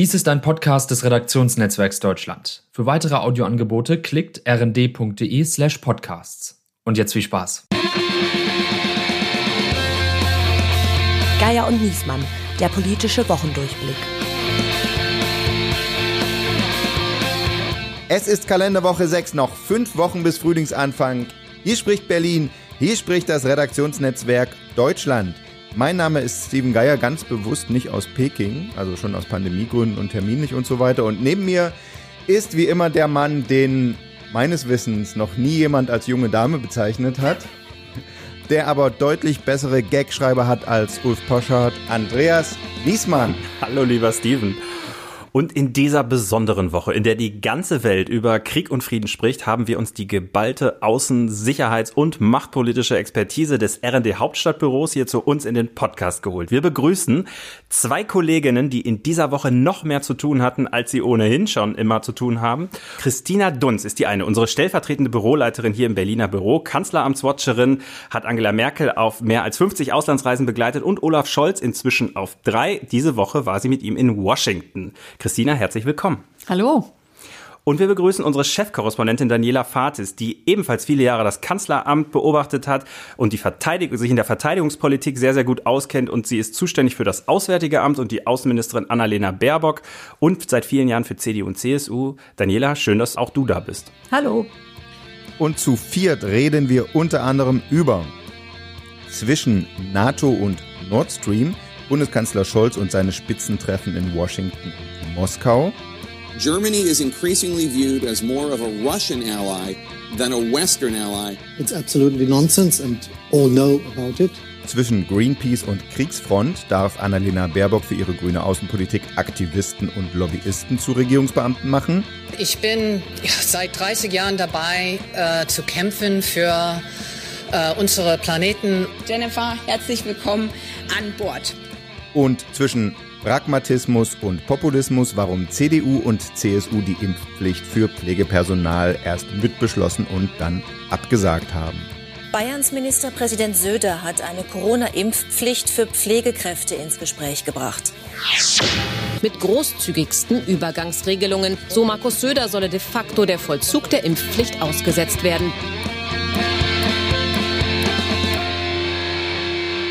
Dies ist ein Podcast des Redaktionsnetzwerks Deutschland. Für weitere Audioangebote klickt rnd.de slash podcasts. Und jetzt viel Spaß. Geier und Niesmann, der politische Wochendurchblick. Es ist Kalenderwoche 6, noch fünf Wochen bis Frühlingsanfang. Hier spricht Berlin, hier spricht das Redaktionsnetzwerk Deutschland. Mein Name ist Steven Geier, ganz bewusst nicht aus Peking, also schon aus Pandemiegründen und terminlich und so weiter. Und neben mir ist wie immer der Mann, den meines Wissens noch nie jemand als junge Dame bezeichnet hat, der aber deutlich bessere Gagschreiber hat als Ulf Poschardt, Andreas Niesmann. Hallo lieber Steven. Und in dieser besonderen Woche, in der die ganze Welt über Krieg und Frieden spricht, haben wir uns die geballte Außen-, Sicherheits- und machtpolitische Expertise des RND Hauptstadtbüros hier zu uns in den Podcast geholt. Wir begrüßen zwei Kolleginnen, die in dieser Woche noch mehr zu tun hatten, als sie ohnehin schon immer zu tun haben. Christina Dunz ist die eine, unsere stellvertretende Büroleiterin hier im Berliner Büro, Kanzleramtswatcherin, hat Angela Merkel auf mehr als 50 Auslandsreisen begleitet und Olaf Scholz inzwischen auf drei. Diese Woche war sie mit ihm in Washington. Christina, herzlich willkommen. Hallo. Und wir begrüßen unsere Chefkorrespondentin Daniela Fatis, die ebenfalls viele Jahre das Kanzleramt beobachtet hat und die Verteidig sich in der Verteidigungspolitik sehr, sehr gut auskennt. Und sie ist zuständig für das Auswärtige Amt und die Außenministerin Annalena Baerbock und seit vielen Jahren für CDU und CSU. Daniela, schön, dass auch du da bist. Hallo. Und zu viert reden wir unter anderem über zwischen NATO und Nord Stream, Bundeskanzler Scholz und seine Spitzentreffen in Washington Moskau. Germany is increasingly viewed as more of a Russian ally than a Western ally. It's absolutely nonsense and all know about it. Zwischen Greenpeace und Kriegsfront darf Annalena Baerbock für ihre grüne Außenpolitik Aktivisten und Lobbyisten zu Regierungsbeamten machen. Ich bin seit 30 Jahren dabei, äh, zu kämpfen für äh, unsere Planeten. Jennifer, herzlich willkommen an Bord. Und zwischen Pragmatismus und Populismus, warum CDU und CSU die Impfpflicht für Pflegepersonal erst mitbeschlossen und dann abgesagt haben. Bayerns Ministerpräsident Söder hat eine Corona-Impfpflicht für Pflegekräfte ins Gespräch gebracht. Mit großzügigsten Übergangsregelungen, so Markus Söder, solle de facto der Vollzug der Impfpflicht ausgesetzt werden.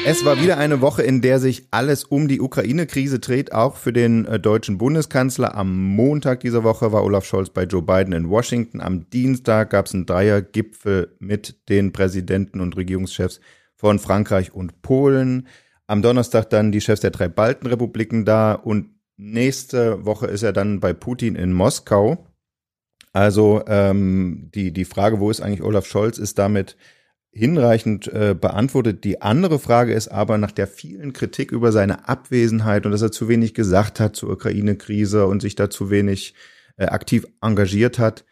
Es war wieder eine Woche, in der sich alles um die Ukraine-Krise dreht, auch für den äh, deutschen Bundeskanzler. Am Montag dieser Woche war Olaf Scholz bei Joe Biden in Washington. Am Dienstag gab es einen Dreiergipfel mit den Präsidenten und Regierungschefs von Frankreich und Polen. Am Donnerstag dann die Chefs der drei Baltenrepubliken da und nächste Woche ist er dann bei Putin in Moskau. Also ähm, die, die Frage, wo ist eigentlich Olaf Scholz, ist damit hinreichend äh, beantwortet. Die andere Frage ist aber nach der vielen Kritik über seine Abwesenheit und dass er zu wenig gesagt hat zur Ukraine-Krise und sich da zu wenig äh, aktiv engagiert hat.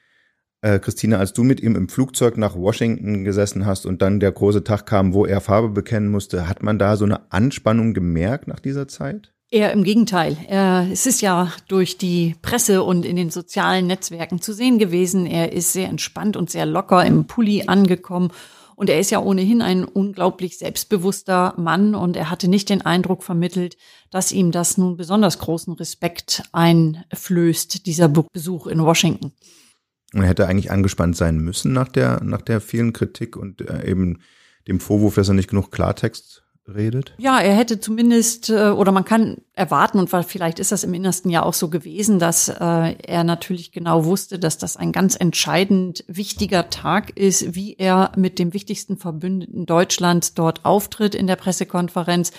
Äh, Christina, als du mit ihm im Flugzeug nach Washington gesessen hast und dann der große Tag kam, wo er Farbe bekennen musste, hat man da so eine Anspannung gemerkt nach dieser Zeit? Eher im Gegenteil. Er, es ist ja durch die Presse und in den sozialen Netzwerken zu sehen gewesen. Er ist sehr entspannt und sehr locker im Pulli angekommen und er ist ja ohnehin ein unglaublich selbstbewusster Mann und er hatte nicht den Eindruck vermittelt, dass ihm das nun besonders großen Respekt einflößt, dieser Besuch in Washington. Er hätte eigentlich angespannt sein müssen nach der, nach der vielen Kritik und äh, eben dem Vorwurf, dass er nicht genug Klartext redet? Ja, er hätte zumindest, äh, oder man kann erwarten, und vielleicht ist das im Innersten ja auch so gewesen, dass äh, er natürlich genau wusste, dass das ein ganz entscheidend wichtiger Tag ist, wie er mit dem wichtigsten Verbündeten Deutschlands dort auftritt in der Pressekonferenz.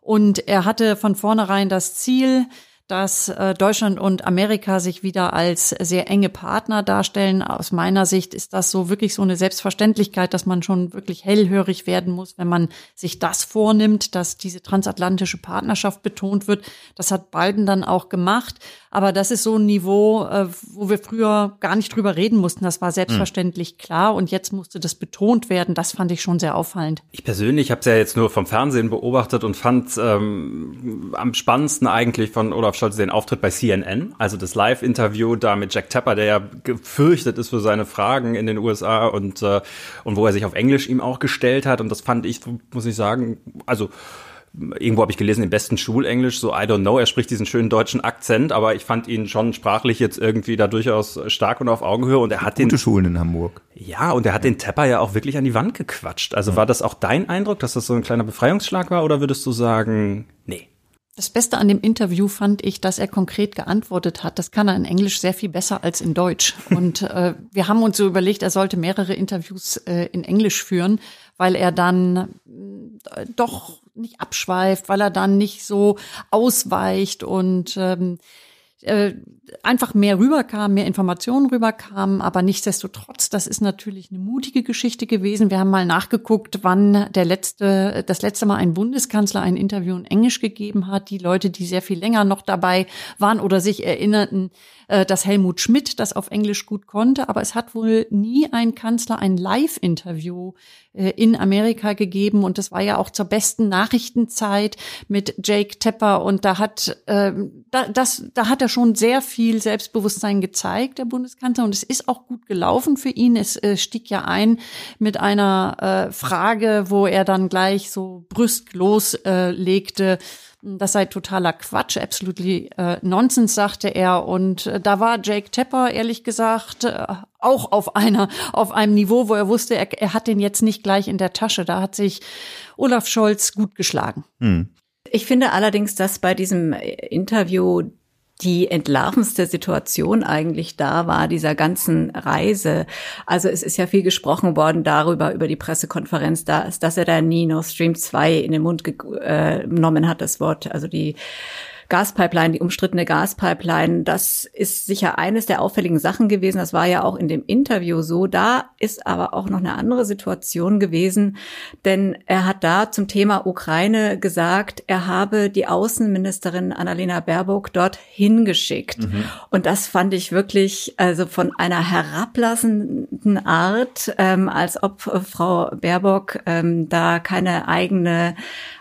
Und er hatte von vornherein das Ziel, dass äh, Deutschland und Amerika sich wieder als sehr enge Partner darstellen. Aus meiner Sicht ist das so wirklich so eine Selbstverständlichkeit, dass man schon wirklich hellhörig werden muss, wenn man sich das vornimmt, dass diese transatlantische Partnerschaft betont wird. Das hat Biden dann auch gemacht. Aber das ist so ein Niveau, äh, wo wir früher gar nicht drüber reden mussten. Das war selbstverständlich mhm. klar und jetzt musste das betont werden. Das fand ich schon sehr auffallend. Ich persönlich habe es ja jetzt nur vom Fernsehen beobachtet und fand ähm, am spannendsten eigentlich von Olaf Scholz den Auftritt bei CNN, also das Live-Interview da mit Jack Tapper, der ja gefürchtet ist für seine Fragen in den USA und, äh, und wo er sich auf Englisch ihm auch gestellt hat. Und das fand ich, muss ich sagen, also irgendwo habe ich gelesen, im besten Schulenglisch, so I don't know, er spricht diesen schönen deutschen Akzent, aber ich fand ihn schon sprachlich jetzt irgendwie da durchaus stark und auf Augenhöhe und er hat Gute den Schulen in Hamburg. ja, und er hat den Tepper ja auch wirklich an die Wand gequatscht. Also war das auch dein Eindruck, dass das so ein kleiner Befreiungsschlag war oder würdest du sagen, nee? Das Beste an dem Interview fand ich, dass er konkret geantwortet hat. Das kann er in Englisch sehr viel besser als in Deutsch. Und äh, wir haben uns so überlegt, er sollte mehrere Interviews äh, in Englisch führen, weil er dann äh, doch nicht abschweift, weil er dann nicht so ausweicht und ähm, äh, einfach mehr rüberkam, mehr Informationen rüberkamen, aber nichtsdestotrotz, das ist natürlich eine mutige Geschichte gewesen. Wir haben mal nachgeguckt, wann der letzte, das letzte Mal ein Bundeskanzler ein Interview in Englisch gegeben hat. Die Leute, die sehr viel länger noch dabei waren oder sich erinnerten, äh, dass Helmut Schmidt das auf Englisch gut konnte, aber es hat wohl nie ein Kanzler ein Live-Interview äh, in Amerika gegeben und das war ja auch zur besten Nachrichtenzeit mit Jake Tepper und da hat äh, da, das da hat er schon sehr viel Selbstbewusstsein gezeigt der Bundeskanzler und es ist auch gut gelaufen für ihn es äh, stieg ja ein mit einer äh, Frage wo er dann gleich so brüstlos äh, legte das sei totaler Quatsch, absolutely äh, Nonsens, sagte er. Und äh, da war Jake Tepper, ehrlich gesagt, äh, auch auf einer, auf einem Niveau, wo er wusste, er, er hat den jetzt nicht gleich in der Tasche. Da hat sich Olaf Scholz gut geschlagen. Hm. Ich finde allerdings, dass bei diesem Interview die entlarvendste Situation eigentlich da war, dieser ganzen Reise. Also es ist ja viel gesprochen worden darüber, über die Pressekonferenz, dass, dass er da nie Nord Stream 2 in den Mund äh, genommen hat, das Wort, also die Gaspipeline, die umstrittene Gaspipeline, das ist sicher eines der auffälligen Sachen gewesen. Das war ja auch in dem Interview so. Da ist aber auch noch eine andere Situation gewesen, denn er hat da zum Thema Ukraine gesagt, er habe die Außenministerin Annalena Baerbock dort hingeschickt. Mhm. Und das fand ich wirklich also von einer herablassenden Art, ähm, als ob Frau Baerbock ähm, da keine eigene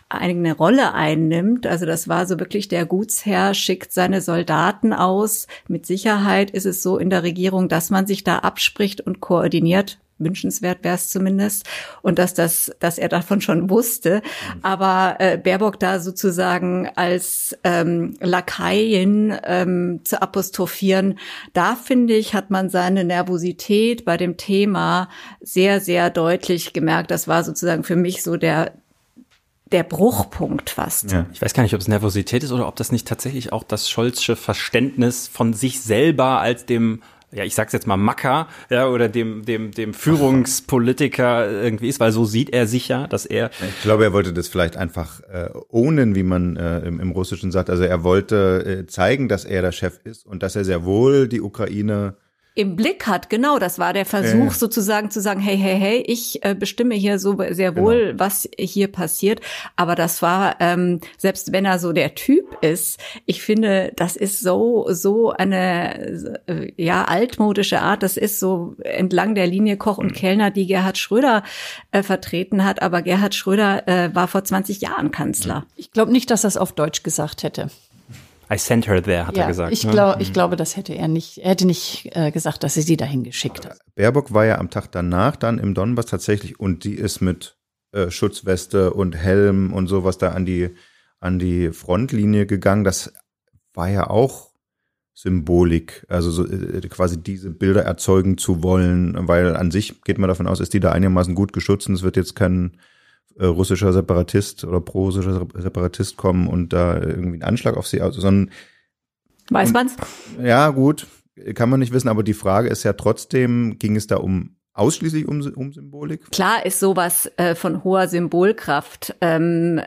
eine Rolle einnimmt. Also das war so wirklich der Gutsherr schickt seine Soldaten aus. Mit Sicherheit ist es so in der Regierung, dass man sich da abspricht und koordiniert. Wünschenswert wäre es zumindest und dass das, dass er davon schon wusste. Aber äh, Baerbock da sozusagen als ähm, Lakaien ähm, zu apostrophieren, da finde ich, hat man seine Nervosität bei dem Thema sehr, sehr deutlich gemerkt. Das war sozusagen für mich so der der Bruchpunkt fast. Ja. Ich weiß gar nicht, ob es Nervosität ist oder ob das nicht tatsächlich auch das Scholzsche Verständnis von sich selber als dem ja, ich sag's jetzt mal Macker, ja, oder dem, dem, dem Führungspolitiker irgendwie ist, weil so sieht er sich ja, dass er. Ich glaube, er wollte das vielleicht einfach äh, ownen, wie man äh, im, im Russischen sagt. Also er wollte äh, zeigen, dass er der Chef ist und dass er sehr wohl die Ukraine im Blick hat. Genau, das war der Versuch äh. sozusagen zu sagen, hey, hey, hey, ich äh, bestimme hier so sehr genau. wohl, genau. was hier passiert. Aber das war, ähm, selbst wenn er so der Typ ist, ich finde, das ist so, so eine, äh, ja, altmodische Art. Das ist so entlang der Linie Koch und mhm. Kellner, die Gerhard Schröder äh, vertreten hat. Aber Gerhard Schröder äh, war vor 20 Jahren Kanzler. Ich glaube nicht, dass er es auf Deutsch gesagt hätte. I sent her there, hat ja, er gesagt. Ich, ne? glaub, ich mhm. glaube, das hätte er nicht, er hätte nicht äh, gesagt, dass er sie dahin geschickt hat. Baerbock war ja am Tag danach dann im Donbass tatsächlich und die ist mit äh, Schutzweste und Helm und sowas da an die, an die Frontlinie gegangen. Das war ja auch Symbolik, also so, äh, quasi diese Bilder erzeugen zu wollen, weil an sich geht man davon aus, ist die da einigermaßen gut geschützt und es wird jetzt kein äh, russischer Separatist oder pro-russischer Separatist kommen und da irgendwie einen Anschlag auf sie aus, sondern Weiß man's? Ja, gut, kann man nicht wissen, aber die Frage ist ja trotzdem, ging es da um ausschließlich um, um Symbolik? Klar ist sowas äh, von hoher Symbolkraft. Ähm,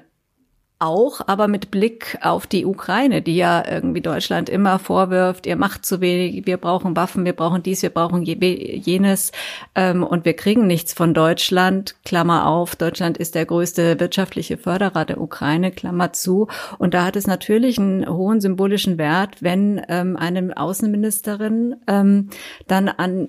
auch, aber mit Blick auf die Ukraine, die ja irgendwie Deutschland immer vorwirft, ihr macht zu wenig, wir brauchen Waffen, wir brauchen dies, wir brauchen jenes ähm, und wir kriegen nichts von Deutschland, Klammer auf, Deutschland ist der größte wirtschaftliche Förderer der Ukraine, Klammer zu. Und da hat es natürlich einen hohen symbolischen Wert, wenn ähm, eine Außenministerin ähm, dann an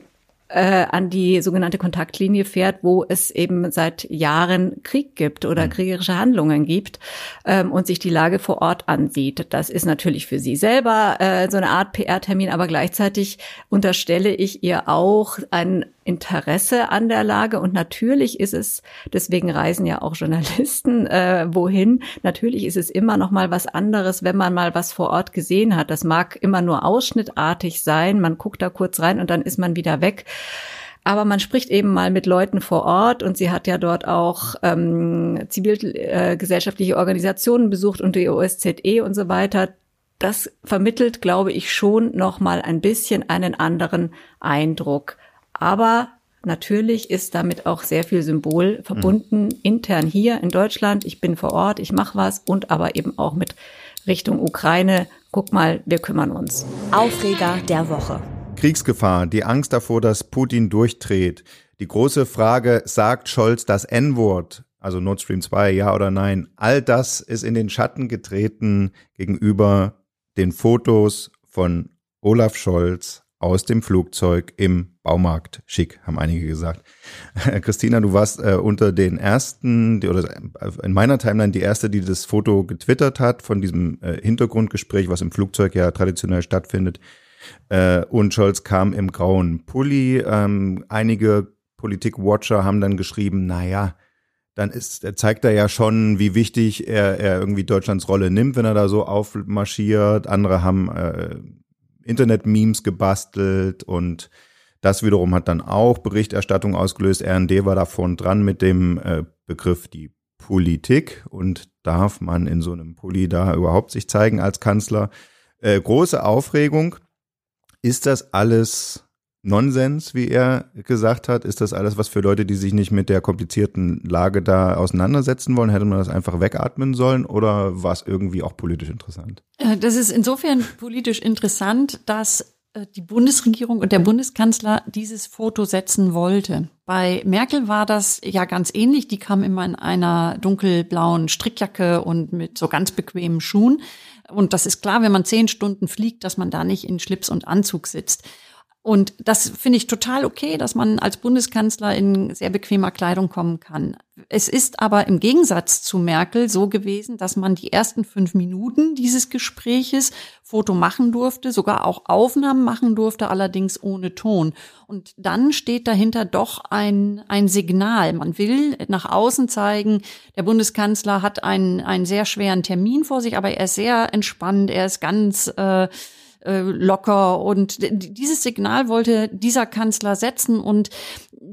äh, an die sogenannte Kontaktlinie fährt, wo es eben seit Jahren Krieg gibt oder mhm. kriegerische Handlungen gibt ähm, und sich die Lage vor Ort ansieht. Das ist natürlich für sie selber äh, so eine Art PR-Termin, aber gleichzeitig unterstelle ich ihr auch ein Interesse an der Lage und natürlich ist es, deswegen reisen ja auch Journalisten äh, wohin, natürlich ist es immer noch mal was anderes, wenn man mal was vor Ort gesehen hat. Das mag immer nur ausschnittartig sein, man guckt da kurz rein und dann ist man wieder weg. Aber man spricht eben mal mit Leuten vor Ort und sie hat ja dort auch ähm, zivilgesellschaftliche Organisationen besucht und die OSZE und so weiter. Das vermittelt, glaube ich, schon noch mal ein bisschen einen anderen Eindruck. Aber natürlich ist damit auch sehr viel Symbol verbunden, mhm. intern hier in Deutschland. Ich bin vor Ort, ich mache was und aber eben auch mit Richtung Ukraine. Guck mal, wir kümmern uns. Aufreger der Woche. Kriegsgefahr, die Angst davor, dass Putin durchdreht. Die große Frage, sagt Scholz das N-Wort, also Nord Stream 2, ja oder nein? All das ist in den Schatten getreten gegenüber den Fotos von Olaf Scholz aus dem Flugzeug im Baumarkt. Schick, haben einige gesagt. Christina, du warst äh, unter den ersten, die, oder in meiner Timeline die erste, die das Foto getwittert hat von diesem äh, Hintergrundgespräch, was im Flugzeug ja traditionell stattfindet. Äh, und Scholz kam im grauen Pulli. Ähm, einige Politik-Watcher haben dann geschrieben, naja, dann ist, zeigt er ja schon, wie wichtig er, er irgendwie Deutschlands Rolle nimmt, wenn er da so aufmarschiert. Andere haben äh, Internet-Memes gebastelt und das wiederum hat dann auch Berichterstattung ausgelöst. RND war da vorn dran mit dem äh, Begriff die Politik und darf man in so einem Pulli da überhaupt sich zeigen als Kanzler? Äh, große Aufregung. Ist das alles Nonsens, wie er gesagt hat? Ist das alles was für Leute, die sich nicht mit der komplizierten Lage da auseinandersetzen wollen? Hätte man das einfach wegatmen sollen oder war es irgendwie auch politisch interessant? Äh, das ist insofern politisch interessant, dass äh, die Bundesregierung und der Bundeskanzler dieses Foto setzen wollte. Bei Merkel war das ja ganz ähnlich. Die kam immer in einer dunkelblauen Strickjacke und mit so ganz bequemen Schuhen. Und das ist klar, wenn man zehn Stunden fliegt, dass man da nicht in Schlips und Anzug sitzt. Und das finde ich total okay, dass man als Bundeskanzler in sehr bequemer Kleidung kommen kann. Es ist aber im Gegensatz zu Merkel so gewesen, dass man die ersten fünf Minuten dieses Gespräches Foto machen durfte, sogar auch Aufnahmen machen durfte, allerdings ohne Ton. Und dann steht dahinter doch ein, ein Signal. Man will nach außen zeigen, der Bundeskanzler hat einen, einen sehr schweren Termin vor sich, aber er ist sehr entspannt, er ist ganz äh, äh, locker. Und dieses Signal wollte dieser Kanzler setzen. Und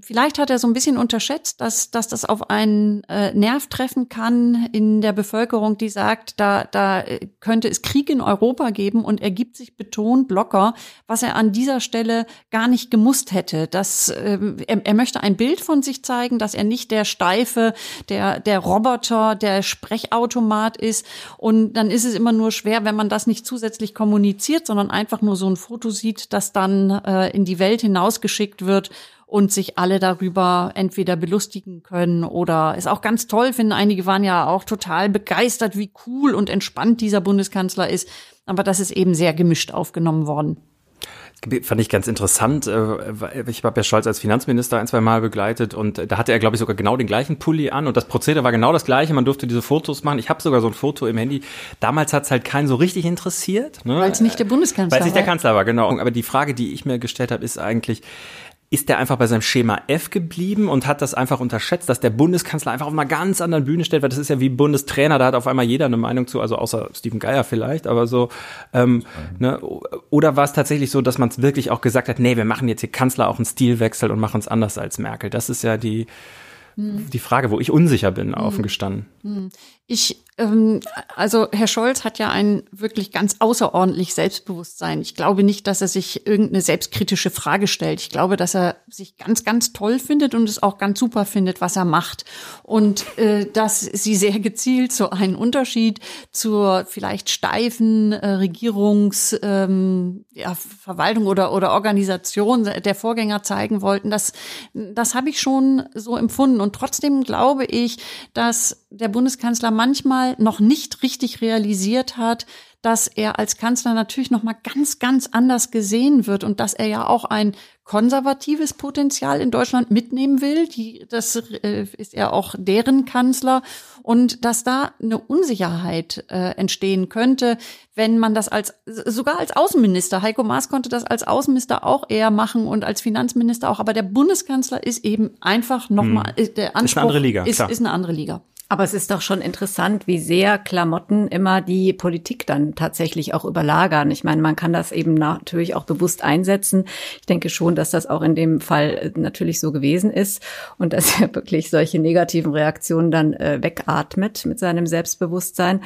vielleicht hat er so ein bisschen unterschätzt, dass, dass das auf einen äh, Nerv treffen kann in der Bevölkerung, die sagt, da, da könnte es Krieg in Europa geben. Und er gibt sich betont locker, was er an dieser Stelle gar nicht gemusst hätte. Dass, äh, er, er möchte ein Bild von sich zeigen, dass er nicht der Steife, der, der Roboter, der Sprechautomat ist. Und dann ist es immer nur schwer, wenn man das nicht zusätzlich kommuniziert, sondern sondern einfach nur so ein Foto sieht, das dann äh, in die Welt hinausgeschickt wird und sich alle darüber entweder belustigen können oder es auch ganz toll finden. Einige waren ja auch total begeistert, wie cool und entspannt dieser Bundeskanzler ist. Aber das ist eben sehr gemischt aufgenommen worden. Fand ich ganz interessant. Äh, ich habe ja Scholz als Finanzminister ein, zwei Mal begleitet und da hatte er, glaube ich, sogar genau den gleichen Pulli an und das Prozedere war genau das gleiche. Man durfte diese Fotos machen. Ich habe sogar so ein Foto im Handy. Damals hat es halt keinen so richtig interessiert. Ne? Weil es nicht der Bundeskanzler war. Weil es nicht der Kanzler war, genau. Aber die Frage, die ich mir gestellt habe, ist eigentlich, ist der einfach bei seinem Schema F geblieben und hat das einfach unterschätzt, dass der Bundeskanzler einfach auf einer ganz anderen Bühne steht, weil das ist ja wie Bundestrainer, da hat auf einmal jeder eine Meinung zu, also außer Steven Geier vielleicht, aber so, ähm, ne, oder war es tatsächlich so, dass man es wirklich auch gesagt hat, nee, wir machen jetzt hier Kanzler auch einen Stilwechsel und machen es anders als Merkel. Das ist ja die, hm. die Frage, wo ich unsicher bin, hm. offen gestanden. Ich ähm, also Herr Scholz hat ja ein wirklich ganz außerordentlich Selbstbewusstsein. Ich glaube nicht, dass er sich irgendeine selbstkritische Frage stellt. Ich glaube, dass er sich ganz, ganz toll findet und es auch ganz super findet, was er macht. Und äh, dass sie sehr gezielt so einen Unterschied zur vielleicht steifen äh, Regierungsverwaltung ähm, ja, Verwaltung oder, oder Organisation der Vorgänger zeigen wollten, das, das habe ich schon so empfunden. Und trotzdem glaube ich, dass der Bundeskanzler manchmal noch nicht richtig realisiert hat, dass er als Kanzler natürlich noch mal ganz ganz anders gesehen wird und dass er ja auch ein konservatives Potenzial in Deutschland mitnehmen will. Die, das äh, ist er auch deren Kanzler und dass da eine Unsicherheit äh, entstehen könnte, wenn man das als sogar als Außenminister Heiko Maas konnte das als Außenminister auch eher machen und als Finanzminister auch, aber der Bundeskanzler ist eben einfach noch hm. mal der Anspruch ist eine andere Liga, ist, ist eine andere Liga. Aber es ist doch schon interessant, wie sehr Klamotten immer die Politik dann tatsächlich auch überlagern. Ich meine, man kann das eben natürlich auch bewusst einsetzen. Ich denke schon, dass das auch in dem Fall äh, natürlich so gewesen ist und dass er wirklich solche negativen Reaktionen dann äh, wegatmet mit seinem Selbstbewusstsein.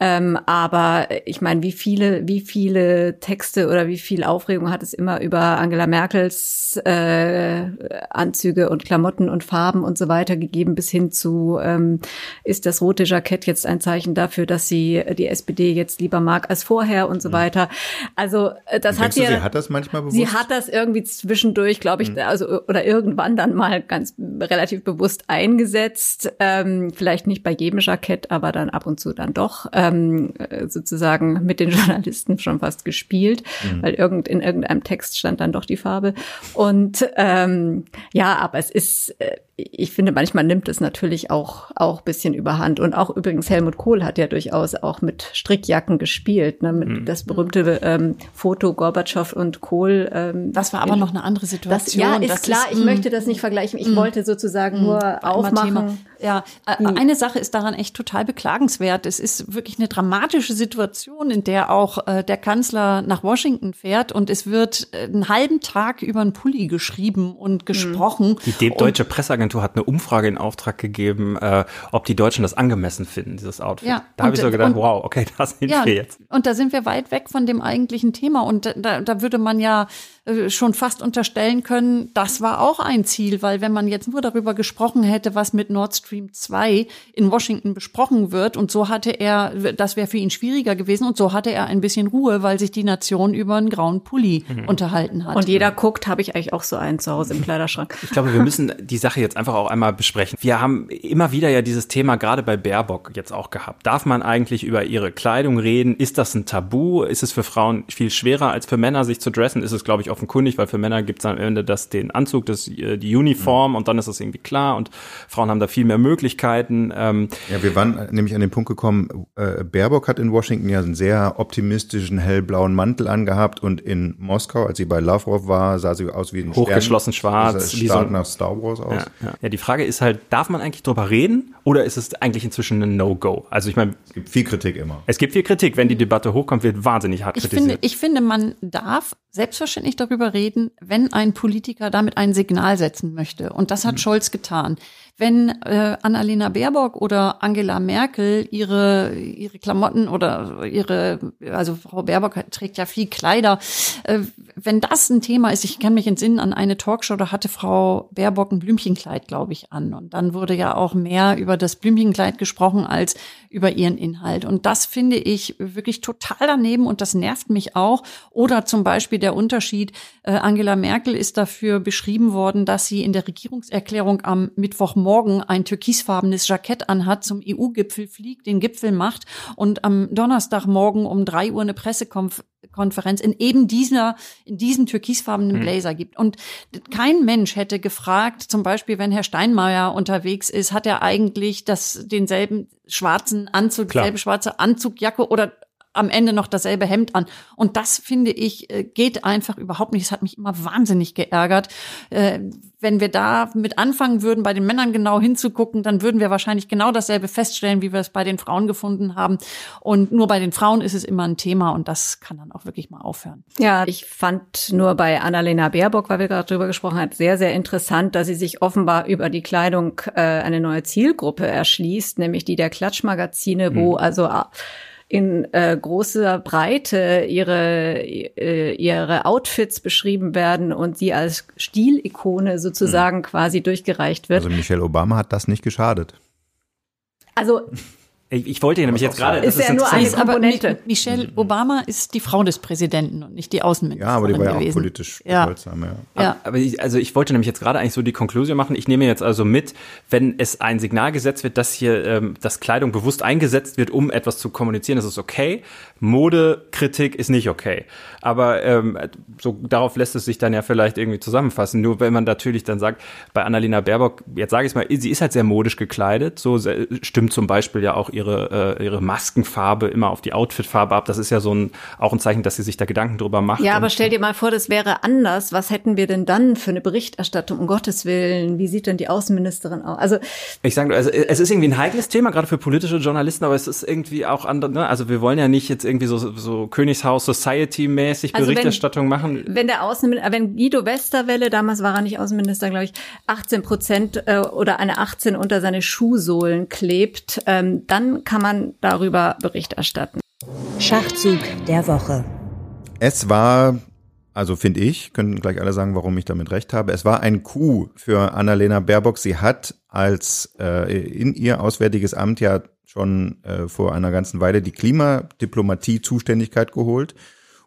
Ähm, aber ich meine, wie viele, wie viele Texte oder wie viel Aufregung hat es immer über Angela Merkels äh, Anzüge und Klamotten und Farben und so weiter gegeben, bis hin zu ähm, ist das rote Jackett jetzt ein Zeichen dafür, dass sie die SPD jetzt lieber mag als vorher und so mhm. weiter. Also äh, das hat sie. Sie hat das manchmal bewusst. Sie hat das irgendwie zwischendurch, glaube ich, mhm. also oder irgendwann dann mal ganz relativ bewusst eingesetzt. Ähm, vielleicht nicht bei jedem Jackett, aber dann ab und zu dann doch ähm, äh, sozusagen mit den Journalisten schon fast gespielt, mhm. weil irgend in irgendeinem Text stand dann doch die Farbe. Und ähm, ja, aber es ist äh, ich finde, manchmal nimmt es natürlich auch, auch bisschen überhand. Und auch übrigens Helmut Kohl hat ja durchaus auch mit Strickjacken gespielt. Ne? Mit mhm. Das berühmte ähm, Foto Gorbatschow und Kohl. Ähm, das war aber noch eine andere Situation. Das, ja, ist das klar. Ist, ich möchte das nicht vergleichen. Ich mm, wollte sozusagen mm, nur aufmachen. Ja, eine Sache ist daran echt total beklagenswert. Es ist wirklich eine dramatische Situation, in der auch äh, der Kanzler nach Washington fährt und es wird äh, einen halben Tag über einen Pulli geschrieben und mhm. gesprochen. Die deutsche Presseagentur hat eine Umfrage in Auftrag gegeben, äh, ob die Deutschen das angemessen finden, dieses Outfit. Ja, da habe ich so gedacht, und, wow, okay, das sind ja, wir jetzt. Und da sind wir weit weg von dem eigentlichen Thema und da, da würde man ja schon fast unterstellen können, das war auch ein Ziel, weil wenn man jetzt nur darüber gesprochen hätte, was mit Nord Stream 2 in Washington besprochen wird und so hatte er, das wäre für ihn schwieriger gewesen und so hatte er ein bisschen Ruhe, weil sich die Nation über einen grauen Pulli mhm. unterhalten hat. Und jeder guckt, habe ich eigentlich auch so einen zu Hause im Kleiderschrank. Ich glaube, wir müssen die Sache jetzt einfach auch einmal besprechen. Wir haben immer wieder ja dieses Thema gerade bei Baerbock jetzt auch gehabt. Darf man eigentlich über ihre Kleidung reden? Ist das ein Tabu? Ist es für Frauen viel schwerer als für Männer, sich zu dressen? Ist es, glaube ich, offenkundig, weil für Männer gibt es am Ende das, den Anzug, das, äh, die Uniform mhm. und dann ist das irgendwie klar und Frauen haben da viel mehr Möglichkeiten. Ähm, ja, wir waren nämlich an den Punkt gekommen, äh, Baerbock hat in Washington ja einen sehr optimistischen hellblauen Mantel angehabt und in Moskau, als sie bei Lavrov war, sah sie aus wie ein Hochgeschlossen Stern, schwarz. Also wie so nach Star Wars aus. Ja, ja. ja, die Frage ist halt, darf man eigentlich drüber reden oder ist es eigentlich inzwischen ein No-Go? Also ich meine, es gibt viel Kritik immer. Es gibt viel Kritik, wenn die Debatte hochkommt, wird wahnsinnig hart ich kritisiert. Finde, ich finde, man darf selbstverständlich darüber reden, wenn ein Politiker damit ein Signal setzen möchte. Und das hat hm. Scholz getan. Wenn äh, Annalena Baerbock oder Angela Merkel ihre, ihre Klamotten oder ihre, also Frau Baerbock trägt ja viel Kleider, äh, wenn das ein Thema ist, ich kann mich entsinnen an eine Talkshow, da hatte Frau Baerbock ein Blümchenkleid, glaube ich, an. Und dann wurde ja auch mehr über das Blümchenkleid gesprochen als über ihren Inhalt. Und das finde ich wirklich total daneben und das nervt mich auch. Oder zum Beispiel der Unterschied, äh, Angela Merkel ist dafür beschrieben worden, dass sie in der Regierungserklärung am Mittwochmorgen ein türkisfarbenes Jackett anhat, zum EU-Gipfel fliegt, den Gipfel macht und am Donnerstagmorgen um drei Uhr eine Pressekonferenz in eben dieser, in diesem türkisfarbenen hm. Blazer gibt. Und kein Mensch hätte gefragt, zum Beispiel, wenn Herr Steinmeier unterwegs ist, hat er eigentlich das, denselben schwarzen Anzug, Klar. selbe schwarze Anzugjacke oder am Ende noch dasselbe Hemd an. Und das finde ich äh, geht einfach überhaupt nicht. Es hat mich immer wahnsinnig geärgert. Äh, wenn wir da mit anfangen würden, bei den Männern genau hinzugucken, dann würden wir wahrscheinlich genau dasselbe feststellen, wie wir es bei den Frauen gefunden haben. Und nur bei den Frauen ist es immer ein Thema und das kann dann auch wirklich mal aufhören. Ja, ich fand nur bei Annalena Baerbock, weil wir gerade drüber gesprochen haben, sehr, sehr interessant, dass sie sich offenbar über die Kleidung äh, eine neue Zielgruppe erschließt, nämlich die der Klatschmagazine, mhm. wo also in äh, großer Breite ihre, äh, ihre Outfits beschrieben werden und sie als Stilikone sozusagen mhm. quasi durchgereicht wird. Also Michelle Obama hat das nicht geschadet. Also Ich, ich wollte nämlich jetzt gerade. Ist ja nur eine Komponente. Aber Michelle Obama ist die Frau des Präsidenten und nicht die Außenministerin. Ja, aber die war ja gewesen. auch politisch Ja. bedeutsam, ja. Ja. Aber ich, also ich wollte nämlich jetzt gerade eigentlich so die Konklusion machen. Ich nehme jetzt also mit, wenn es ein Signal gesetzt wird, dass hier ähm, dass Kleidung bewusst eingesetzt wird, um etwas zu kommunizieren, das ist okay. Modekritik ist nicht okay. Aber ähm, so darauf lässt es sich dann ja vielleicht irgendwie zusammenfassen. Nur wenn man natürlich dann sagt, bei Annalena Baerbock, jetzt sage ich es mal, sie ist halt sehr modisch gekleidet. So stimmt zum Beispiel ja auch ihre äh, ihre Maskenfarbe immer auf die Outfitfarbe ab. Das ist ja so ein auch ein Zeichen, dass sie sich da Gedanken drüber macht. Ja, aber stell dir mal vor, das wäre anders. Was hätten wir denn dann für eine Berichterstattung? Um Gottes Willen, wie sieht denn die Außenministerin aus? Also Ich sage, also es ist irgendwie ein heikles Thema, gerade für politische Journalisten, aber es ist irgendwie auch andere, ne? also wir wollen ja nicht jetzt irgendwie so, so Königshaus Society-mäßig Also wenn- Berichterstattung machen. wenn der Außenminister, wenn Guido Westerwelle, damals war er nicht Außenminister, glaube ich, 18 Prozent äh, oder eine 18 unter seine Schuhsohlen klebt, ähm, dann kann man darüber Bericht erstatten. Schachzug der Woche. Es war, also finde ich, können gleich alle sagen, warum ich damit recht habe. Es war ein Coup für Annalena Baerbock. Sie hat als äh, in ihr auswärtiges Amt ja schon äh, vor einer ganzen Weile die Klimadiplomatie-Zuständigkeit geholt.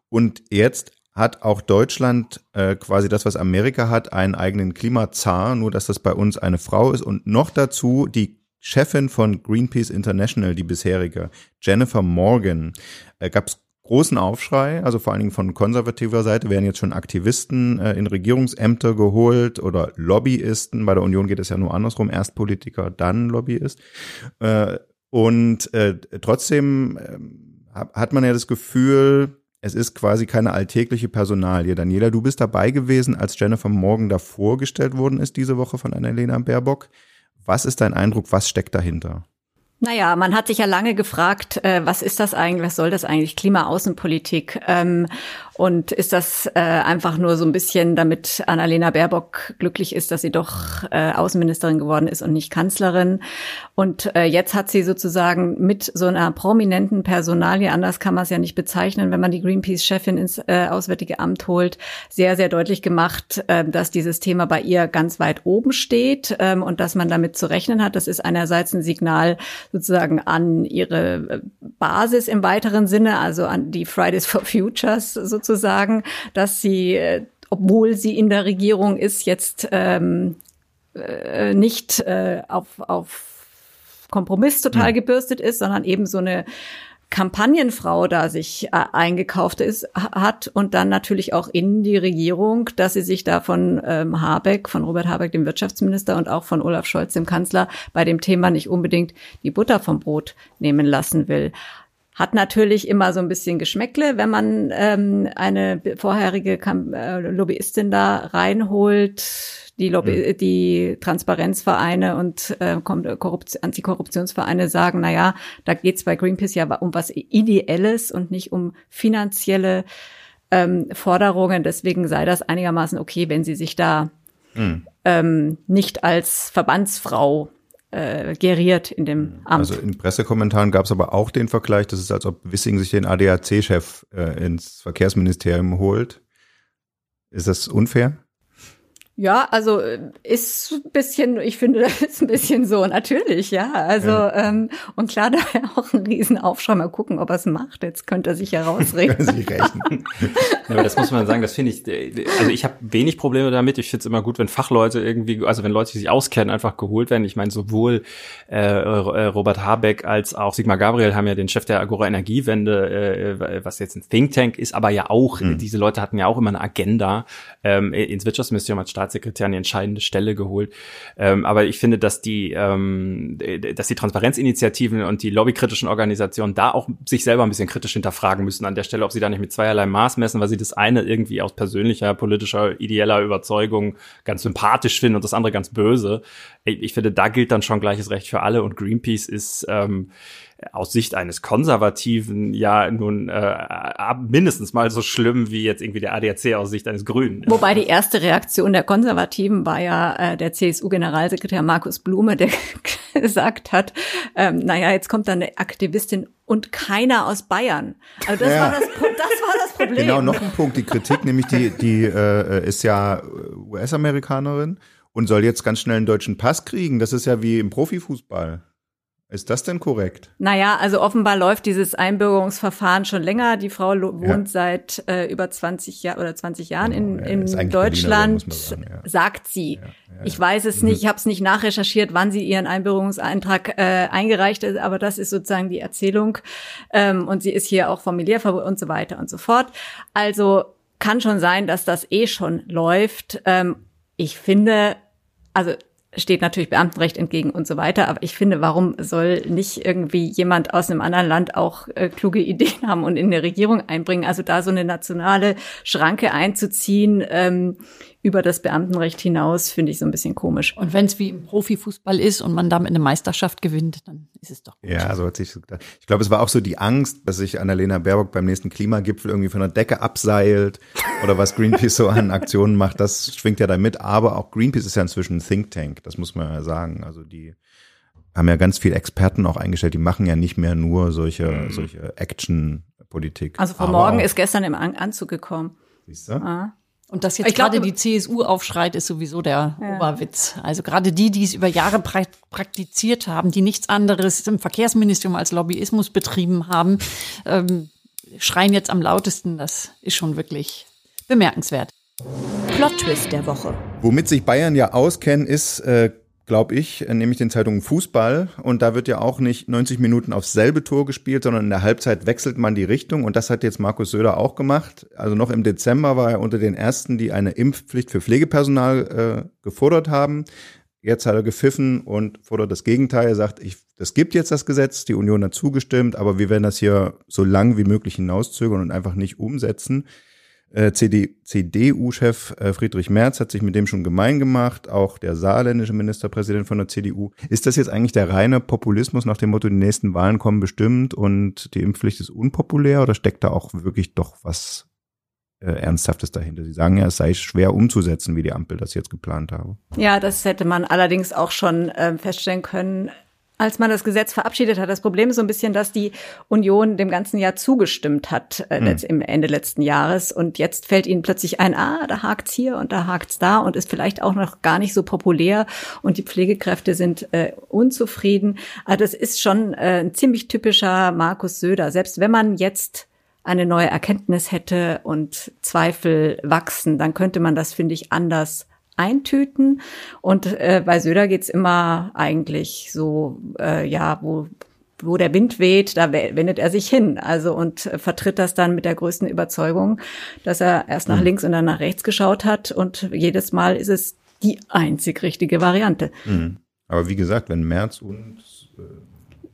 Und jetzt hat auch Deutschland äh, quasi das, was Amerika hat, einen eigenen Klimazar, nur dass das bei uns eine Frau ist und noch dazu die Chefin von Greenpeace International, die bisherige, Jennifer Morgan, äh, gab es großen Aufschrei, also vor allen Dingen von konservativer Seite werden jetzt schon Aktivisten äh, in Regierungsämter geholt oder Lobbyisten. Bei der Union geht es ja nur andersrum, erst Politiker, dann Lobbyist. Äh, und äh, trotzdem äh, hat man ja das Gefühl, es ist quasi keine alltägliche Personalie. Daniela, du bist dabei gewesen, als Jennifer Morgan da vorgestellt worden ist diese Woche von Annalena Baerbock. Was ist dein Eindruck, was steckt dahinter? Naja, man hat sich ja lange gefragt, äh, was ist das eigentlich, was soll das eigentlich, Klimaaußenpolitik? Ähm, und ist das äh, einfach nur so ein bisschen, damit Annalena Baerbock glücklich ist, dass sie doch äh, Außenministerin geworden ist und nicht Kanzlerin? Und äh, jetzt hat sie sozusagen mit so einer prominenten Personalie, anders kann man es ja nicht bezeichnen, wenn man die Greenpeace-Chefin ins äh, Auswärtige Amt holt, sehr, sehr deutlich gemacht, äh, dass dieses Thema bei ihr ganz weit oben steht ähm, und dass man damit zu rechnen hat. Das ist einerseits ein Signal sozusagen an ihre äh, Basis im weiteren Sinne, also an die Fridays for Futures sozusagen, dass sie, äh, obwohl sie in der Regierung ist, jetzt ähm, äh, nicht äh, auf, auf Kompromiss total gebürstet ist, sondern eben so eine Kampagnenfrau da sich äh, eingekauft ist, ha- hat und dann natürlich auch in die Regierung, dass sie sich da von ähm, Habeck, von Robert Habeck, dem Wirtschaftsminister und auch von Olaf Scholz, dem Kanzler, bei dem Thema nicht unbedingt die Butter vom Brot nehmen lassen will. Hat natürlich immer so ein bisschen Geschmäckle, wenn man ähm, eine vorherige Kam äh, Lobbyistin da reinholt, die, Lobby, die Transparenzvereine und äh, Korrupt Antikorruptionsvereine sagen, na ja, da geht's bei Greenpeace ja um was Ideelles und nicht um finanzielle ähm, Forderungen. Deswegen sei das einigermaßen okay, wenn sie sich da ähm, nicht als Verbandsfrau äh, geriert in dem Amt. Also in Pressekommentaren gab es aber auch den Vergleich, das ist, als ob Wissing sich den ADAC-Chef äh, ins Verkehrsministerium holt. Ist das unfair? Ja, also äh, ist ein bisschen, ich finde, das ist ein bisschen so, natürlich, ja. Also, Ja. Ähm, und klar, da wäre auch ein Riesenaufschrei. Mal gucken, ob er es macht. Jetzt könnte er sich Sie rechnen. Ja, aber das muss man sagen, das finde ich, also ich habe wenig Probleme damit. Ich finde es immer gut, wenn Fachleute irgendwie, also wenn Leute, die sich auskennen, einfach geholt werden. Ich meine, sowohl äh, äh, Robert Habeck als auch Sigmar Gabriel haben ja den Chef der Agora Energiewende, äh, was jetzt ein Think Tank ist, aber ja auch, diese Leute hatten ja auch immer eine Agenda ähm, ins Wirtschaftsministerium als Staatssekretär die entscheidende Stelle geholt. Ähm, aber ich finde, dass die, ähm, dass die Transparenzinitiativen und die lobbykritischen Organisationen da auch sich selber ein bisschen kritisch hinterfragen müssen an der Stelle, ob sie da nicht mit zweierlei Maß messen, weil sie das eine irgendwie aus persönlicher, politischer, ideeller Überzeugung ganz sympathisch finden und das andere ganz böse. Ich, ich finde, da gilt dann schon gleiches Recht für alle und Greenpeace ist ähm, aus Sicht eines Konservativen ja nun äh, mindestens mal so schlimm wie jetzt irgendwie der ADAC aus Sicht eines Grünen. Wobei die erste Reaktion der Konservativen war ja äh, der CSU-Generalsekretär Markus Blume, der gesagt hat, ähm, naja, jetzt kommt da eine Aktivistin und keiner aus Bayern. Also das, Ja. war, das, das war das Problem. Genau, noch ein Punkt, die Kritik, nämlich die, die äh, ist ja US-Amerikanerin und soll jetzt ganz schnell einen deutschen Pass kriegen. Das ist ja wie im Profifußball. Ist das denn korrekt? Naja, also offenbar läuft dieses Einbürgerungsverfahren schon länger. Die Frau wohnt ja. seit äh, über 20 Jahren oder 20 Jahren genau, in, in ja, Deutschland, sagen, ja. sagt sie. Ich weiß es nicht, ich habe es nicht nachrecherchiert, wann sie ihren Einbürgerungseintrag äh, eingereicht hat, aber das ist sozusagen die Erzählung. Ähm, und sie ist hier auch familiär und so weiter und so fort. Also kann schon sein, dass das eh schon läuft. Ähm, ich finde, also steht natürlich Beamtenrecht entgegen und so weiter. Aber ich finde, warum soll nicht irgendwie jemand aus einem anderen Land auch äh, kluge Ideen haben und in eine Regierung einbringen? Also da so eine nationale Schranke einzuziehen, ähm, über das Beamtenrecht hinaus, finde ich so ein bisschen komisch. Und wenn es wie im Profifußball ist und man damit eine Meisterschaft gewinnt, dann ist es doch gut. Ja, so hat sich gedacht. Ich glaube, es war auch so die Angst, dass sich Annalena Baerbock beim nächsten Klimagipfel irgendwie von der Decke abseilt oder was Greenpeace so an Aktionen macht, das schwingt ja da mit. Aber auch Greenpeace ist ja inzwischen ein Think Tank, das muss man ja sagen. Also die haben ja ganz viele Experten auch eingestellt, die machen ja nicht mehr nur solche, mhm. solche Action-Politik. Also vor morgen ist gestern im Anzug gekommen. Siehst du? Ah. Und dass jetzt gerade die CSU aufschreit, ist sowieso der ja. Oberwitz. Also gerade die, die es über Jahre praktiziert haben, die nichts anderes im Verkehrsministerium als Lobbyismus betrieben haben, ähm, schreien jetzt am lautesten. Das ist schon wirklich bemerkenswert. Plot-Twist der Woche. Womit sich Bayern ja auskennen, ist äh, glaube ich, nämlich den Zeitungen Fußball. Und da wird ja auch nicht 90 Minuten aufs selbe Tor gespielt, sondern in der Halbzeit wechselt man die Richtung. Und das hat jetzt Markus Söder auch gemacht. Also noch im Dezember war er unter den ersten, die eine Impfpflicht für Pflegepersonal äh, gefordert haben. Jetzt hat er gepfiffen und fordert das Gegenteil. Er sagt, ich, das gibt jetzt das Gesetz, die Union hat zugestimmt, aber wir werden das hier so lang wie möglich hinauszögern und einfach nicht umsetzen. Äh, CDU-Chef äh, Friedrich Merz hat sich mit dem schon gemein gemacht, auch der saarländische Ministerpräsident von der CDU. Ist das jetzt eigentlich der reine Populismus nach dem Motto, die nächsten Wahlen kommen bestimmt und die Impfpflicht ist unpopulär oder steckt da auch wirklich doch was äh, Ernsthaftes dahinter. Sie sagen ja, es sei schwer umzusetzen, wie die Ampel das jetzt geplant habe. Ja, das hätte man allerdings auch schon äh, feststellen können, als man das Gesetz verabschiedet hat. Das Problem ist so ein bisschen, dass die Union dem ganzen Jahr zugestimmt hat äh, hm. im Ende letzten Jahres und jetzt fällt ihnen plötzlich ein, ah, da hakt's hier und da hakt's da und ist vielleicht auch noch gar nicht so populär und die Pflegekräfte sind äh, unzufrieden. Also das ist schon äh, ein ziemlich typischer Markus Söder. Selbst wenn man jetzt eine neue Erkenntnis hätte und Zweifel wachsen, dann könnte man das, finde ich, anders eintüten. Und äh, bei Söder geht's immer eigentlich so, äh, ja, wo wo der Wind weht, da wendet er sich hin. Also und äh, vertritt das dann mit der größten Überzeugung, dass er erst nach mhm. links und dann nach rechts geschaut hat. Und jedes Mal ist es die einzig richtige Variante. Mhm. Aber wie gesagt, wenn Merz und äh,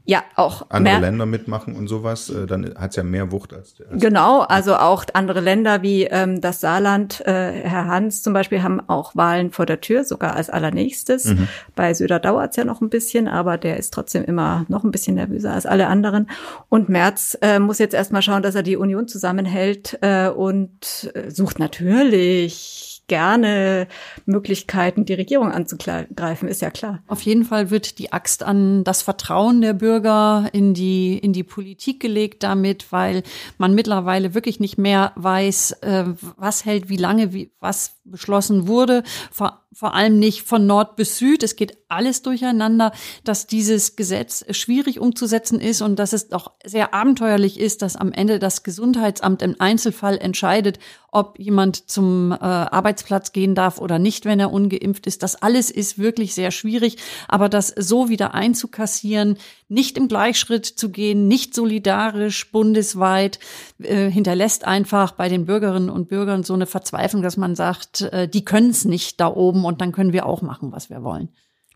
ja, auch andere Länder mitmachen und sowas, äh, dann hat's ja mehr Wucht als, als Genau, also auch andere Länder wie ähm, das Saarland, äh, Herr Hans zum Beispiel, haben auch Wahlen vor der Tür, sogar als allernächstes. Mhm. Bei Söder dauert's ja noch ein bisschen, aber der ist trotzdem immer noch ein bisschen nervöser als alle anderen. Und Merz äh, muss jetzt erstmal schauen, dass er die Union zusammenhält äh, und äh, sucht natürlich gerne Möglichkeiten, die Regierung anzugreifen, ist ja klar. Auf jeden Fall wird die Axt an das Vertrauen der Bürger in die, in die Politik gelegt damit, weil man mittlerweile wirklich nicht mehr weiß, äh, was hält wie lange, wie, was beschlossen wurde. Vor vor allem nicht von Nord bis Süd. Es geht alles durcheinander, dass dieses Gesetz schwierig umzusetzen ist und dass es auch sehr abenteuerlich ist, dass am Ende das Gesundheitsamt im Einzelfall entscheidet, ob jemand zum äh, Arbeitsplatz gehen darf oder nicht, wenn er ungeimpft ist. Das alles ist wirklich sehr schwierig. Aber das so wieder einzukassieren, nicht im Gleichschritt zu gehen, nicht solidarisch bundesweit, äh, hinterlässt einfach bei den Bürgerinnen und Bürgern so eine Verzweiflung, dass man sagt, äh, die können es nicht da oben und dann können wir auch machen, was wir wollen.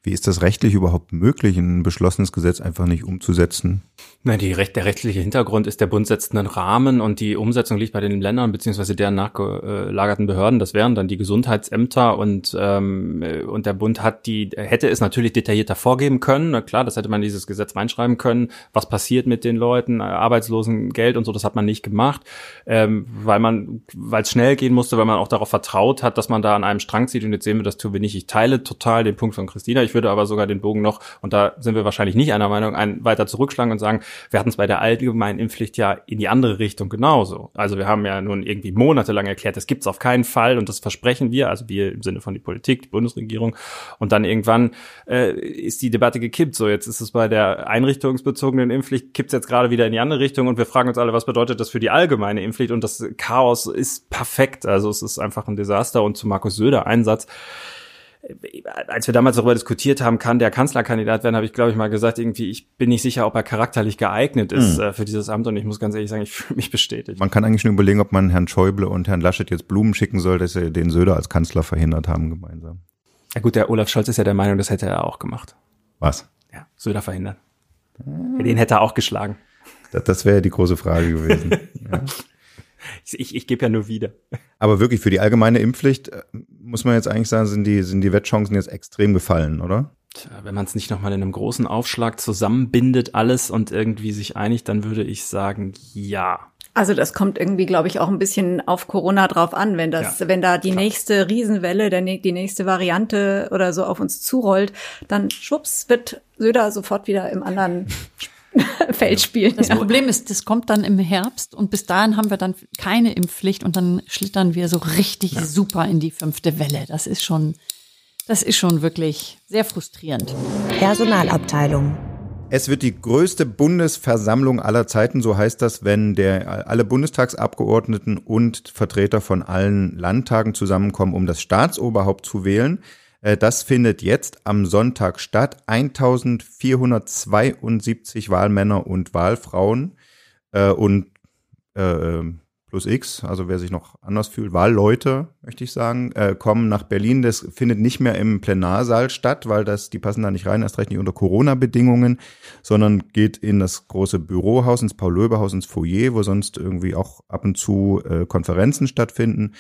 Wie ist das rechtlich überhaupt möglich, ein beschlossenes Gesetz einfach nicht umzusetzen? Na, die, der rechtliche Hintergrund ist, der Bund setzt einen Rahmen und die Umsetzung liegt bei den Ländern beziehungsweise deren nachgelagerten Behörden. Das wären dann die Gesundheitsämter und, ähm, und der Bund hat die, hätte es natürlich detaillierter vorgeben können. Na klar, das hätte man in dieses Gesetz reinschreiben können. Was passiert mit den Leuten, Arbeitslosengeld und so, das hat man nicht gemacht, ähm, weil man, weil es schnell gehen musste, weil man auch darauf vertraut hat, dass man da an einem Strang zieht und jetzt sehen wir, das tun wir nicht. Ich teile total den Punkt von Christina. Ich würde aber sogar den Bogen noch, und da sind wir wahrscheinlich nicht einer Meinung, ein, weiter zurückschlagen und sagen, wir hatten es bei der allgemeinen Impfpflicht ja in die andere Richtung genauso. Also wir haben ja nun irgendwie monatelang erklärt, das gibt's auf keinen Fall und das versprechen wir, also wir im Sinne von die Politik, die Bundesregierung. Und dann irgendwann äh, ist die Debatte gekippt. So, jetzt ist es bei der einrichtungsbezogenen Impfpflicht, kippt's jetzt gerade wieder in die andere Richtung und wir fragen uns alle, was bedeutet das für die allgemeine Impfpflicht? Und das Chaos ist perfekt. Also es ist einfach ein Desaster. Und zu Markus Söder Einsatz als wir damals darüber diskutiert haben, kann der Kanzlerkandidat werden, habe ich, glaube ich, mal gesagt, irgendwie, ich bin nicht sicher, ob er charakterlich geeignet ist mhm. äh, für dieses Amt und ich muss ganz ehrlich sagen, ich fühle mich bestätigt. Man kann eigentlich nur überlegen, ob man Herrn Schäuble und Herrn Laschet jetzt Blumen schicken soll, dass sie den Söder als Kanzler verhindert haben gemeinsam. Ja gut, der Olaf Scholz ist ja der Meinung, das hätte er auch gemacht. Was? Ja, Söder verhindern. Mhm. Den hätte er auch geschlagen. Das, das wäre die große Frage gewesen. ja. Ich, ich, gebe ja nur wieder. Aber wirklich für die allgemeine Impfpflicht äh, muss man jetzt eigentlich sagen, sind die, sind die Wettchancen jetzt extrem gefallen, oder? Tja, wenn man es nicht nochmal in einem großen Aufschlag zusammenbindet, alles und irgendwie sich einigt, dann würde ich sagen, ja. Also das kommt irgendwie, glaube ich, auch ein bisschen auf Corona drauf an. Wenn das, ja, wenn da die klar. nächste Riesenwelle, der, die nächste Variante oder so auf uns zurollt, dann schwupps wird Söder sofort wieder im anderen Feld spielen. Das ja. Problem ist, das kommt dann im Herbst und bis dahin haben wir dann keine Impfpflicht und dann schlittern wir so richtig ja. super in die fünfte Welle. Das ist schon, das ist schon wirklich sehr frustrierend. Personalabteilung. Es wird die größte Bundesversammlung aller Zeiten, so heißt das, wenn der, alle Bundestagsabgeordneten und Vertreter von allen Landtagen zusammenkommen, um das Staatsoberhaupt zu wählen. Äh, das findet jetzt am Sonntag statt. 1472 Wahlmänner und Wahlfrauen äh, und äh, plus X, also wer sich noch anders fühlt, Wahlleute, möchte ich sagen, äh, kommen nach Berlin. Das findet nicht mehr im Plenarsaal statt, weil das, die passen da nicht rein, erst recht nicht unter Corona-Bedingungen, sondern geht in das große Bürohaus, ins Paul-Löbe-Haus, ins Foyer, wo sonst irgendwie auch ab und zu äh, Konferenzen stattfinden.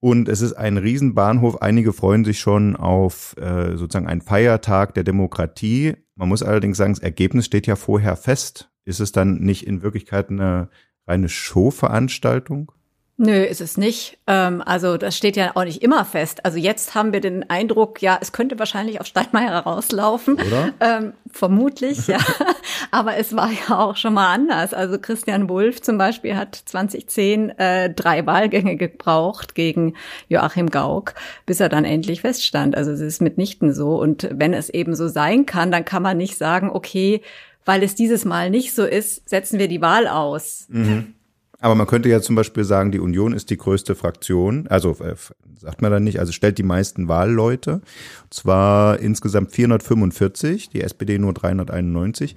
Und es ist ein Riesenbahnhof. Einige freuen sich schon auf äh, sozusagen einen Feiertag der Demokratie. Man muss allerdings sagen, das Ergebnis steht ja vorher fest. Ist es dann nicht in Wirklichkeit eine reine Showveranstaltung? Nö, ist es nicht. Ähm, also das steht ja auch nicht immer fest. Also jetzt haben wir den Eindruck, ja, es könnte wahrscheinlich auf Steinmeier rauslaufen. Oder? Ähm, vermutlich, ja. Aber es war ja auch schon mal anders. Also Christian Wulff zum Beispiel hat 2010 äh, drei Wahlgänge gebraucht gegen Joachim Gauck, bis er dann endlich feststand. Also es ist mitnichten so. Und wenn es eben so sein kann, dann kann man nicht sagen, okay, weil es dieses Mal nicht so ist, setzen wir die Wahl aus. Mhm. Aber man könnte ja zum Beispiel sagen, die Union ist die größte Fraktion, also äh, sagt man dann nicht, also stellt die meisten Wahlleute, und zwar insgesamt 445, die SPD nur 391.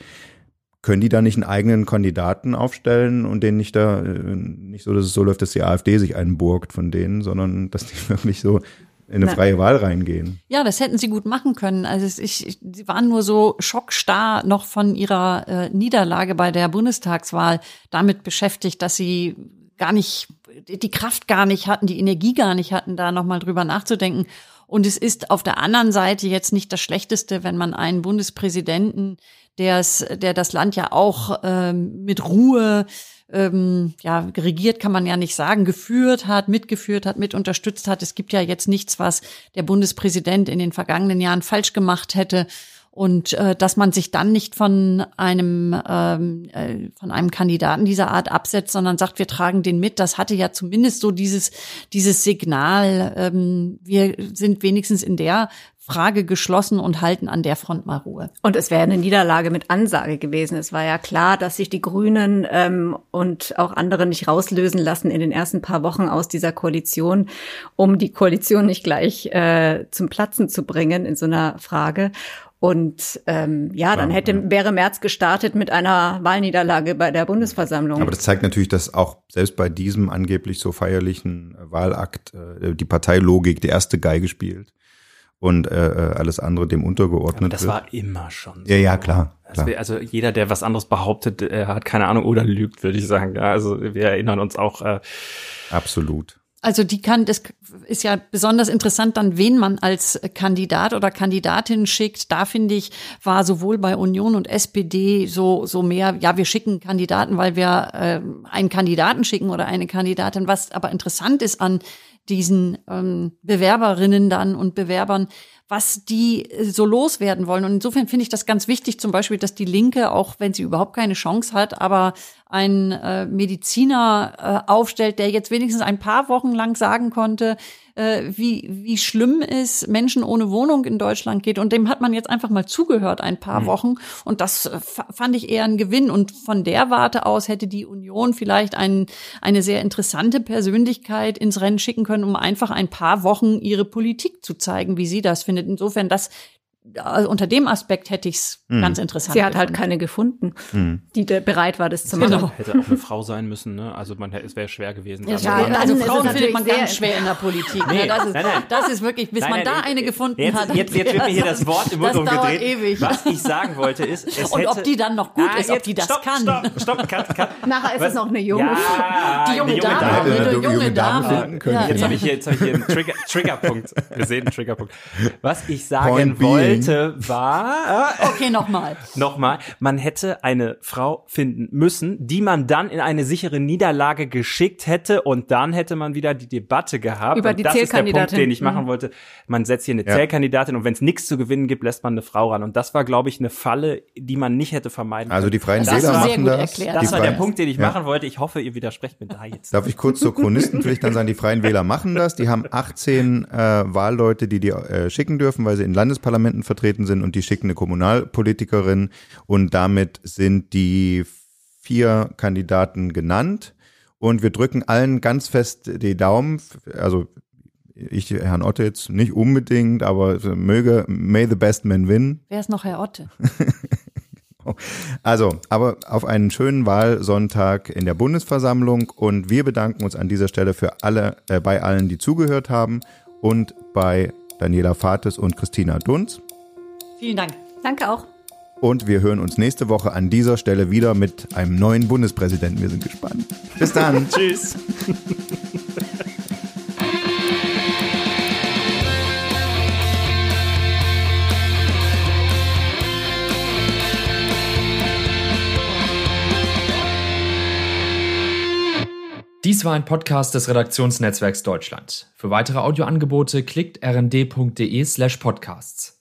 Können die da nicht einen eigenen Kandidaten aufstellen und den nicht da, äh, nicht so, dass es so läuft, dass die AfD sich einburgt von denen, sondern dass die wirklich so in eine Na, freie Wahl reingehen. Ja, das hätten sie gut machen können. Also ich, sie waren nur so schockstarr noch von ihrer äh, Niederlage bei der Bundestagswahl damit beschäftigt, dass sie gar nicht die Kraft gar nicht hatten, die Energie gar nicht hatten, da nochmal drüber nachzudenken. Und es ist auf der anderen Seite jetzt nicht das Schlechteste, wenn man einen Bundespräsidenten, der der das Land ja auch ähm, mit Ruhe ähm, ja, regiert kann man ja nicht sagen, geführt hat, mitgeführt hat, mit unterstützt hat. Es gibt ja jetzt nichts, was der Bundespräsident in den vergangenen Jahren falsch gemacht hätte. Und äh, dass man sich dann nicht von einem ähm, äh, von einem Kandidaten dieser Art absetzt, sondern sagt, wir tragen den mit. Das hatte ja zumindest so dieses dieses Signal. Ähm, wir sind wenigstens in der Frage geschlossen und halten an der Front mal Ruhe. Und es wäre eine Niederlage mit Ansage gewesen. Es war ja klar, dass sich die Grünen ähm, und auch andere nicht rauslösen lassen in den ersten paar Wochen aus dieser Koalition, um die Koalition nicht gleich äh, zum Platzen zu bringen in so einer Frage. Und ähm, ja, dann hätte wäre Merz gestartet mit einer Wahlniederlage bei der Bundesversammlung. Aber das zeigt natürlich, dass auch selbst bei diesem angeblich so feierlichen Wahlakt äh, die Parteilogik die erste Geige spielt und äh, äh, alles andere dem untergeordnet Aber das wird. war immer schon so. Ja, ja, klar. klar. Wär, also jeder, der was anderes behauptet, er hat keine Ahnung oder lügt, würde ich sagen. Ja, also wir erinnern uns auch. Äh, Absolut. Also die kann, das ist ja besonders interessant dann, wen man als Kandidat oder Kandidatin schickt. Da finde ich, war sowohl bei Union und SPD so, so mehr, ja, wir schicken Kandidaten, weil wir äh, einen Kandidaten schicken oder eine Kandidatin. Was aber interessant ist an diesen ähm, Bewerberinnen dann und Bewerbern, was die äh, so loswerden wollen. Und insofern finde ich das ganz wichtig, zum Beispiel, dass die Linke, auch wenn sie überhaupt keine Chance hat, aber einen äh, Mediziner äh, aufstellt, der jetzt wenigstens ein paar Wochen lang sagen konnte, äh, wie, wie schlimm es Menschen ohne Wohnung in Deutschland geht. Und dem hat man jetzt einfach mal zugehört ein paar mhm. Wochen. Und das äh, fand ich eher ein Gewinn. Und von der Warte aus hätte die Union vielleicht ein, eine sehr interessante Persönlichkeit ins Rennen schicken können, um einfach ein paar Wochen ihre Politik zu zeigen, wie sie das findet. Insofern, das unter dem Aspekt hätte ich es hm. ganz interessant. Sie hat halt keine gefunden, hm. die bereit war, das zu machen. Genau. Hätte auch eine Frau sein müssen, ne? Also man, es wäre schwer gewesen. Ja, ja, also Frauen findet man ganz schwer in der Politik. Ne? Nee, das, ist, nein, nein. das ist wirklich, bis nein, man da eine gefunden jetzt, hat. Jetzt, jetzt wird mir hier das Wort im Mund umgedreht. ewig. Was ich sagen wollte ist, es Und hätte, ob die dann noch gut ah, ist, ob die das stopp, kann. Stopp, stopp, cut, cut. Nachher ist Was? es noch eine junge Frau. Die junge Dame. Eine junge Dame. Jetzt habe ich hier einen Triggerpunkt gesehen, einen Triggerpunkt. Was ich sagen wollte, war Okay, nochmal. nochmal. Man hätte eine Frau finden müssen, die man dann in eine sichere Niederlage geschickt hätte und dann hätte man wieder die Debatte gehabt. Über die und das ist der Punkt, den ich machen mhm. wollte. Man setzt hier eine ja. Zählkandidatin und wenn es nichts zu gewinnen gibt, lässt man eine Frau ran. Und das war, glaube ich, eine Falle, die man nicht hätte vermeiden können. Also die Freien Wähler machen das. Erklärt. Das war der Punkt, den ich ja. machen wollte. Ich hoffe, ihr widersprecht mir da jetzt. Darf ich kurz zur Chronistenpflicht dann sagen, die Freien Wähler machen das. Die haben 18 äh, Wahlleute, die die äh, schicken dürfen, weil sie in Landesparlamenten vertreten sind und die schicken eine Kommunal Kommunalpolitikerin und damit sind die vier Kandidaten genannt und wir drücken allen ganz fest die Daumen, also ich Herrn Otte jetzt nicht unbedingt, aber möge may the best man win. Wer ist noch Herr Otte? Also, aber auf einen schönen Wahlsonntag in der Bundesversammlung und wir bedanken uns an dieser Stelle für alle, äh, bei allen, die zugehört haben und bei Daniela Fates und Christina Dunz. Vielen Dank. Danke auch. Und wir hören uns nächste Woche an dieser Stelle wieder mit einem neuen Bundespräsidenten. Wir sind gespannt. Bis dann. Tschüss. Dies war ein Podcast des Redaktionsnetzwerks Deutschland. Für weitere Audioangebote klickt rnd.de slash podcasts.